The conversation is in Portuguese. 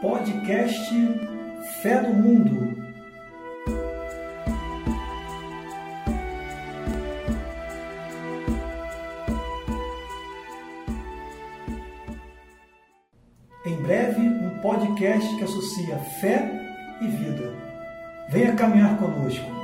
podcast Fé do Mundo. Em breve, um podcast que associa fé e vida. Venha caminhar conosco.